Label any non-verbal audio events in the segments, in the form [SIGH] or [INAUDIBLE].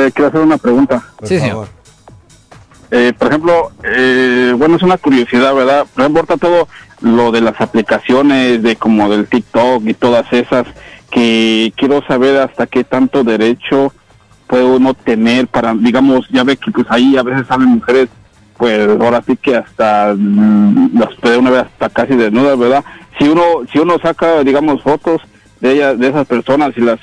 eh, quiero hacer una pregunta. Por Sí, favor. Eh, por ejemplo, eh, bueno, es una curiosidad, ¿verdad? Por ejemplo, ahorita todo lo de las aplicaciones, de como del TikTok y todas esas, que quiero saber hasta qué tanto derecho puede uno tener para, digamos, ya ve que pues ahí a veces salen mujeres, pues ahora sí que hasta mm, las puede uno ver hasta casi desnudas, ¿verdad? Si uno, si uno saca, digamos, fotos de ellas, de esas personas y las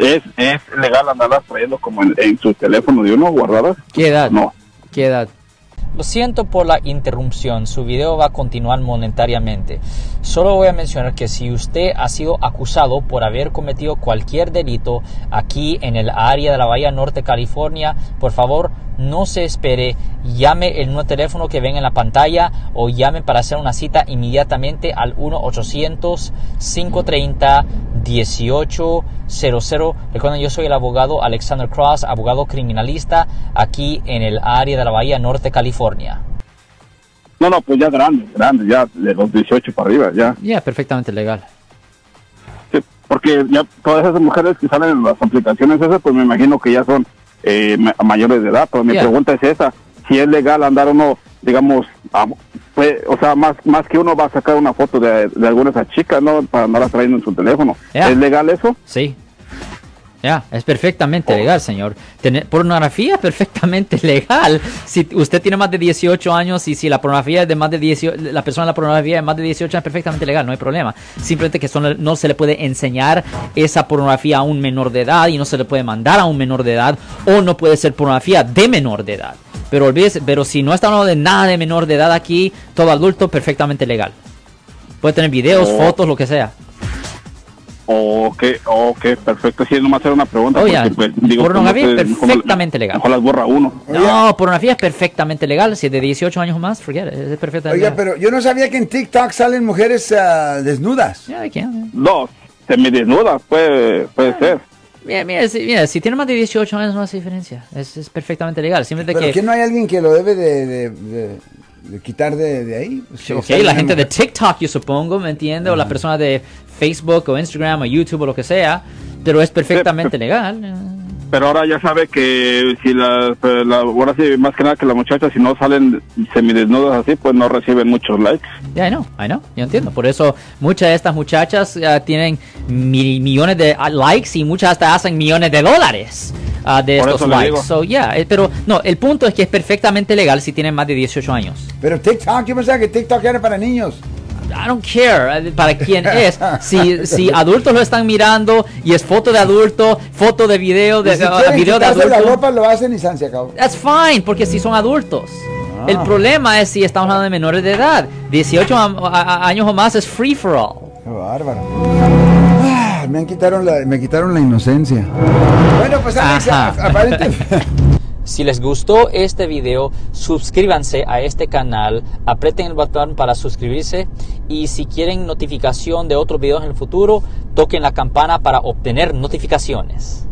es, es legal andarlas trayendo como en, en su teléfono de uno guardadas, ¿Qué edad? no. ¿Qué edad? Lo siento por la interrupción, su video va a continuar monetariamente. Solo voy a mencionar que si usted ha sido acusado por haber cometido cualquier delito aquí en el área de la Bahía Norte, California, por favor no se espere, llame el nuevo teléfono que ven en la pantalla o llame para hacer una cita inmediatamente al 1-800-530-1800. Recuerden, yo soy el abogado Alexander Cross, abogado criminalista aquí en el área de la Bahía Norte, California. No, no, pues ya grande, grande, ya de los 18 para arriba, ya. Ya, perfectamente legal. Sí, porque ya todas esas mujeres que salen en las aplicaciones esas, pues me imagino que ya son eh, ma- mayores de edad. Pero mi Ya. pregunta es esa, si es legal andar uno, digamos, a- pues, o sea, más más que uno va a sacar una foto de, de alguna de esas chicas, ¿no? Para andarlas trayendo en su teléfono. ¿Es legal eso? Sí. Ya, es perfectamente legal, señor. Tener pornografía es perfectamente [LAUGHS] legal. Si usted tiene más de 18 años y si la pornografía es de más de 18, la persona en la pornografía es más de 18 es perfectamente legal, no hay problema. Simplemente que son- no se le puede enseñar esa pornografía a un menor de edad y no se le puede mandar a un menor de edad o no puede ser pornografía de menor de edad. Pero olvídese, pero si no está hablando de nada de menor de edad aquí, todo adulto perfectamente legal. Puede tener videos, Oh. fotos, lo que sea. Ok, ok, perfecto. Si es nomás hacer una pregunta. Oh, ya. porque, pues, digo, Pornografía no es perfectamente legal. Mejor las borra uno. No, pornografía es perfectamente legal. Si es de 18 años o más, forget it. Es perfectamente Oiga, legal. pero yo no sabía que en TikTok salen mujeres ah, desnudas. Ya, I can. No, semidesnuda, puede, puede ser. Mira, mira, si, mira, si tiene más de 18 años no hace diferencia. Es, es perfectamente legal. Simplemente Pero que... que no hay alguien que lo debe de, de- de- de quitar de, de ahí. Pues, Sí, ok, la gente de. TikTok, yo supongo, ¿me entiende? O la persona de Facebook o Instagram o YouTube o lo que sea. Pero es perfectamente legal. Pero ahora ya sabe que si las, eh, la, ahora sí, más que nada que las muchachas, si no salen semidesnudas así, pues no reciben muchos likes. Ya, I know, I know, yo entiendo. Por eso muchas de estas muchachas ah, tienen mi- millones de ah, likes y muchas hasta hacen millones de dólares ah, de Por estos likes. So, yeah, eh, pero no, el punto es que es perfectamente legal si tienen más de 18 años. Pero TikTok, yo pensaba que TikTok era para niños. I don't care eh, para quién es. [LAUGHS] Si, si adultos lo están mirando y es foto de adulto, foto de video de, Y si quieren video de quitarse la adulto. ropa, lo hacen y se acabó. That's fine, porque si son adultos. Ah. El problema es si estamos hablando de menores de edad. 18 a- a- a- años o más es free for all. Qué bárbaro. Ah, me, han quitaron la, me quitaron la inocencia. Bueno, pues Alex, Ajá. a- aparentemente... [LAUGHS] Si les gustó este video, suscríbanse a este canal, aprieten el botón para suscribirse y si quieren notificación de otros videos en el futuro, toquen la campana para obtener notificaciones.